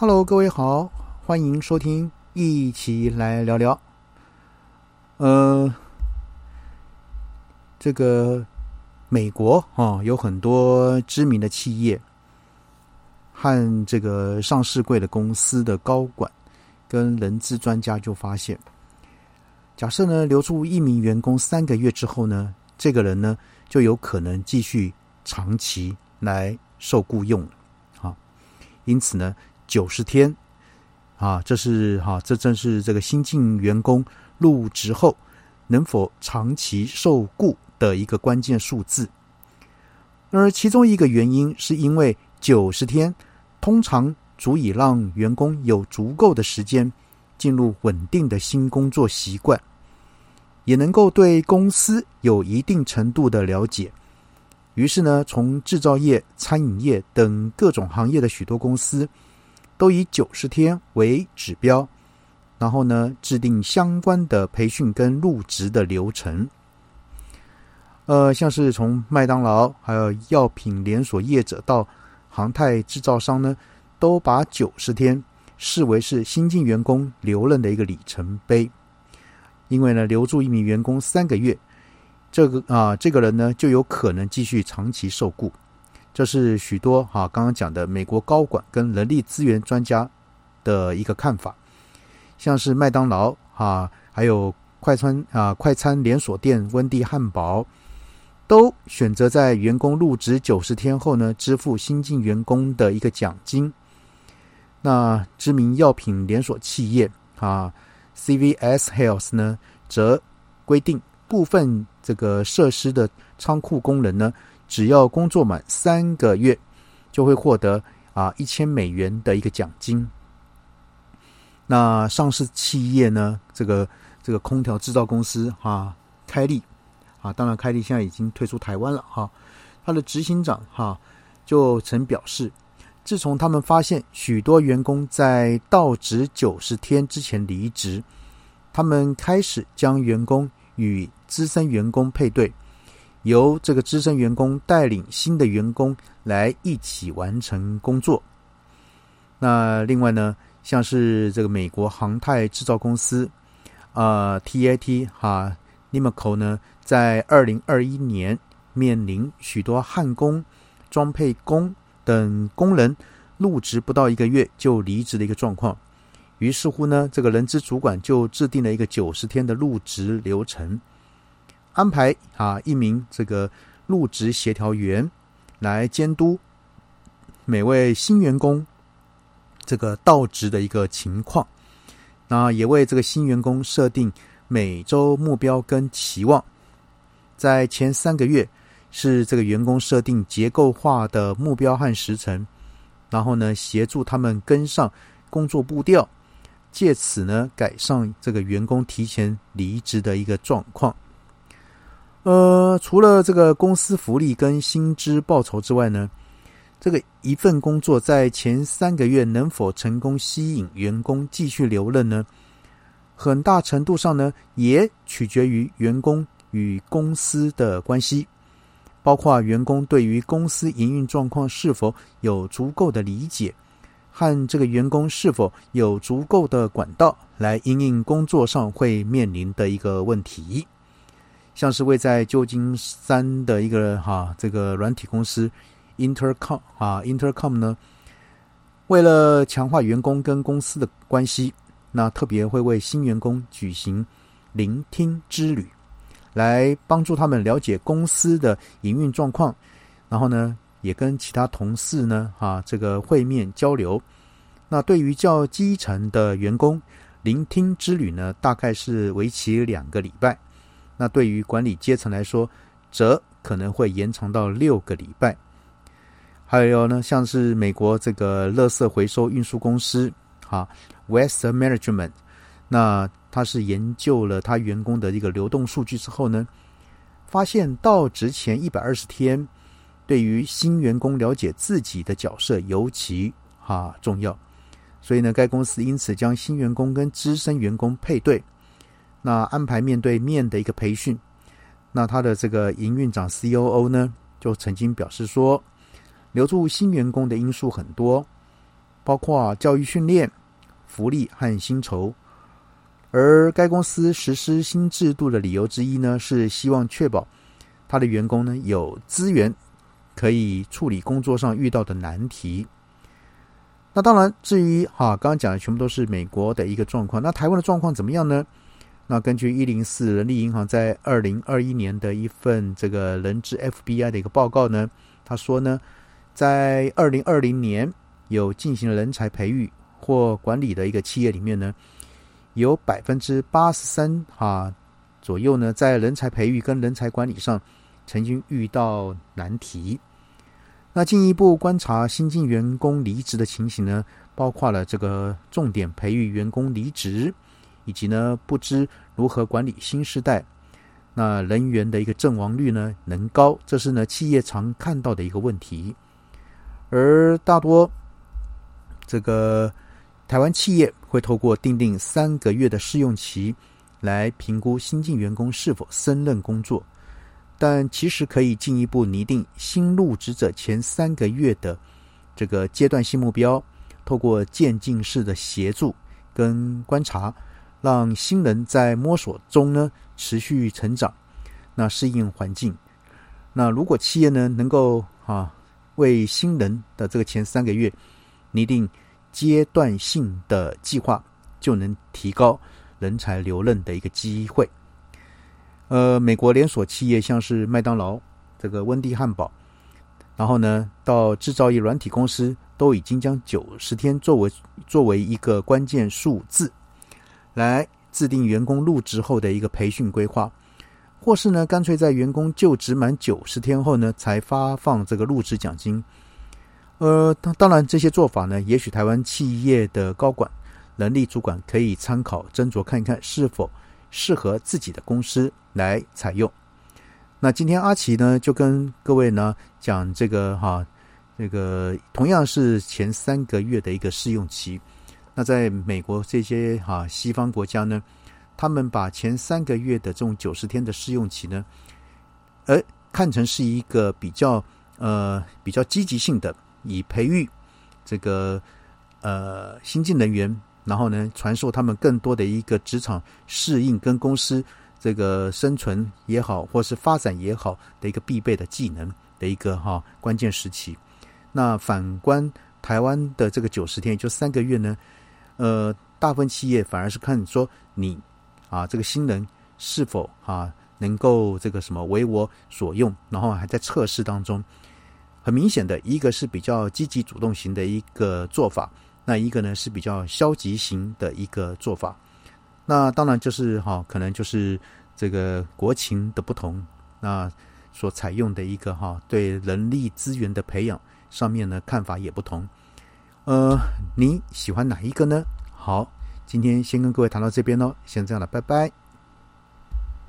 Hello，各位好，欢迎收听，一起来聊聊。呃，这个美国啊，有很多知名的企业和这个上市柜的公司的高管跟人资专家就发现，假设呢留住一名员工三个月之后呢，这个人呢就有可能继续长期来受雇佣啊。因此呢，九十天啊，这是哈，这正是这个新进员工入职后能否长期受雇的一个关键数字。而其中一个原因，是因为九十天通常足以让员工有足够的时间进入稳定的新工作习惯，也能够对公司有一定程度的了解。于是呢，从制造业、餐饮业等各种行业的许多公司，都以九十天为指标，然后呢，制定相关的培训跟入职的流程。呃，像是从麦当劳，还有药品连锁业者到航太制造商呢，都把九十天视为是新进员工留任的一个里程碑。因为呢，留住一名员工三个月，这个啊，这个人呢就有可能继续长期受雇。这是许多哈刚刚讲的美国高管跟人力资源专家的一个看法。像是麦当劳哈，还有快餐啊快餐连锁店温蒂汉堡。都选择在员工入职九十天后呢，支付新进员工的一个奖金。那知名药品连锁企业啊，CVS Health 呢，则规定部分这个设施的仓库工人呢，只要工作满三个月，就会获得啊一千美元的一个奖金。那上市企业呢，这个这个空调制造公司啊，开利。啊，当然，开利现在已经退出台湾了哈。他的执行长哈就曾表示，自从他们发现许多员工在到职九十天之前离职，他们开始将员工与资深员工配对，由这个资深员工带领新的员工来一起完成工作。那另外呢，像是这个美国航太制造公司啊，TAT 哈 n i m c o 呢。在二零二一年，面临许多焊工、装配工等工人入职不到一个月就离职的一个状况，于是乎呢，这个人资主管就制定了一个九十天的入职流程，安排啊一名这个入职协调员来监督每位新员工这个到职的一个情况，那也为这个新员工设定每周目标跟期望。在前三个月，是这个员工设定结构化的目标和时程，然后呢，协助他们跟上工作步调，借此呢，改善这个员工提前离职的一个状况。呃，除了这个公司福利跟薪资报酬之外呢，这个一份工作在前三个月能否成功吸引员工继续留任呢？很大程度上呢，也取决于员工。与公司的关系，包括员工对于公司营运状况是否有足够的理解，和这个员工是否有足够的管道来应应工作上会面临的一个问题。像是位在旧金山的一个哈这个软体公司 Intercom 啊 Intercom 呢，为了强化员工跟公司的关系，那特别会为新员工举行聆听之旅。来帮助他们了解公司的营运状况，然后呢，也跟其他同事呢，啊，这个会面交流。那对于较基层的员工，聆听之旅呢，大概是为期两个礼拜。那对于管理阶层来说，则可能会延长到六个礼拜。还有呢，像是美国这个垃圾回收运输公司，哈，West Management，那。他是研究了他员工的一个流动数据之后呢，发现到职前一百二十天，对于新员工了解自己的角色尤其哈重要。所以呢，该公司因此将新员工跟资深员工配对，那安排面对面的一个培训。那他的这个营运长 C.O.O 呢，就曾经表示说，留住新员工的因素很多，包括教育训练、福利和薪酬。而该公司实施新制度的理由之一呢，是希望确保他的员工呢有资源可以处理工作上遇到的难题。那当然，至于哈刚刚讲的全部都是美国的一个状况，那台湾的状况怎么样呢？那根据一零四人力银行在二零二一年的一份这个人资 FBI 的一个报告呢，他说呢，在二零二零年有进行人才培育或管理的一个企业里面呢。有百分之八十三哈左右呢，在人才培育跟人才管理上曾经遇到难题。那进一步观察新进员工离职的情形呢，包括了这个重点培育员工离职，以及呢不知如何管理新时代，那人员的一个阵亡率呢能高，这是呢企业常看到的一个问题。而大多这个。台湾企业会透过订定三个月的试用期来评估新进员工是否胜任工作，但其实可以进一步拟定新入职者前三个月的这个阶段性目标，透过渐进式的协助跟观察，让新人在摸索中呢持续成长，那适应环境。那如果企业呢能够啊为新人的这个前三个月拟定。阶段性的计划就能提高人才留任的一个机会。呃，美国连锁企业像是麦当劳、这个温蒂汉堡，然后呢，到制造业软体公司，都已经将九十天作为作为一个关键数字，来制定员工入职后的一个培训规划，或是呢，干脆在员工就职满九十天后呢，才发放这个入职奖金。呃，当当然，这些做法呢，也许台湾企业的高管、人力主管可以参考斟酌看一看，是否适合自己的公司来采用。那今天阿奇呢，就跟各位呢讲这个哈，这个同样是前三个月的一个试用期。那在美国这些哈西方国家呢，他们把前三个月的这种九十天的试用期呢，呃，看成是一个比较呃比较积极性的。以培育这个呃新进人员，然后呢传授他们更多的一个职场适应跟公司这个生存也好，或是发展也好的一个必备的技能的一个哈关键时期。那反观台湾的这个九十天，也就三个月呢，呃，大部分企业反而是看说你啊这个新人是否啊能够这个什么为我所用，然后还在测试当中。很明显的一个是比较积极主动型的一个做法，那一个呢是比较消极型的一个做法。那当然就是哈，可能就是这个国情的不同，那所采用的一个哈对人力资源的培养上面呢看法也不同。呃，你喜欢哪一个呢？好，今天先跟各位谈到这边喽，先这样了，拜拜。